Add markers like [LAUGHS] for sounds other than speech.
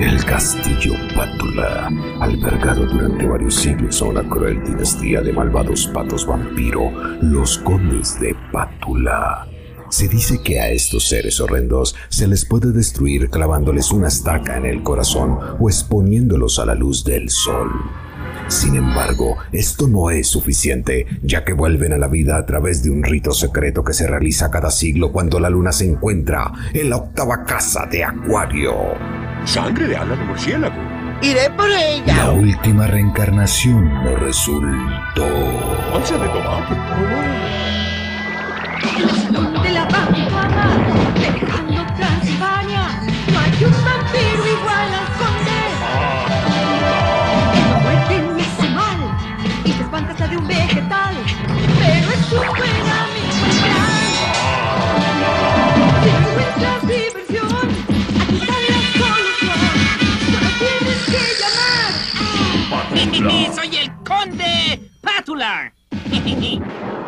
El castillo Pátula, albergado durante varios siglos a una cruel dinastía de malvados patos vampiro, los condes de Pátula. Se dice que a estos seres horrendos se les puede destruir clavándoles una estaca en el corazón o exponiéndolos a la luz del sol. Sin embargo, esto no es suficiente, ya que vuelven a la vida a través de un rito secreto que se realiza cada siglo cuando la luna se encuentra en la octava casa de Acuario. Sangre de ala de murciélago. Iré por ella. La última reencarnación no resultó. Once de tomate. de la Pampa, dejando Transilvania. No hay un vampiro igual al conde. La muerte me hace mal y te espantas la de un vegetal, pero es un buen [LAUGHS] Soy el conde Pátula. [LAUGHS]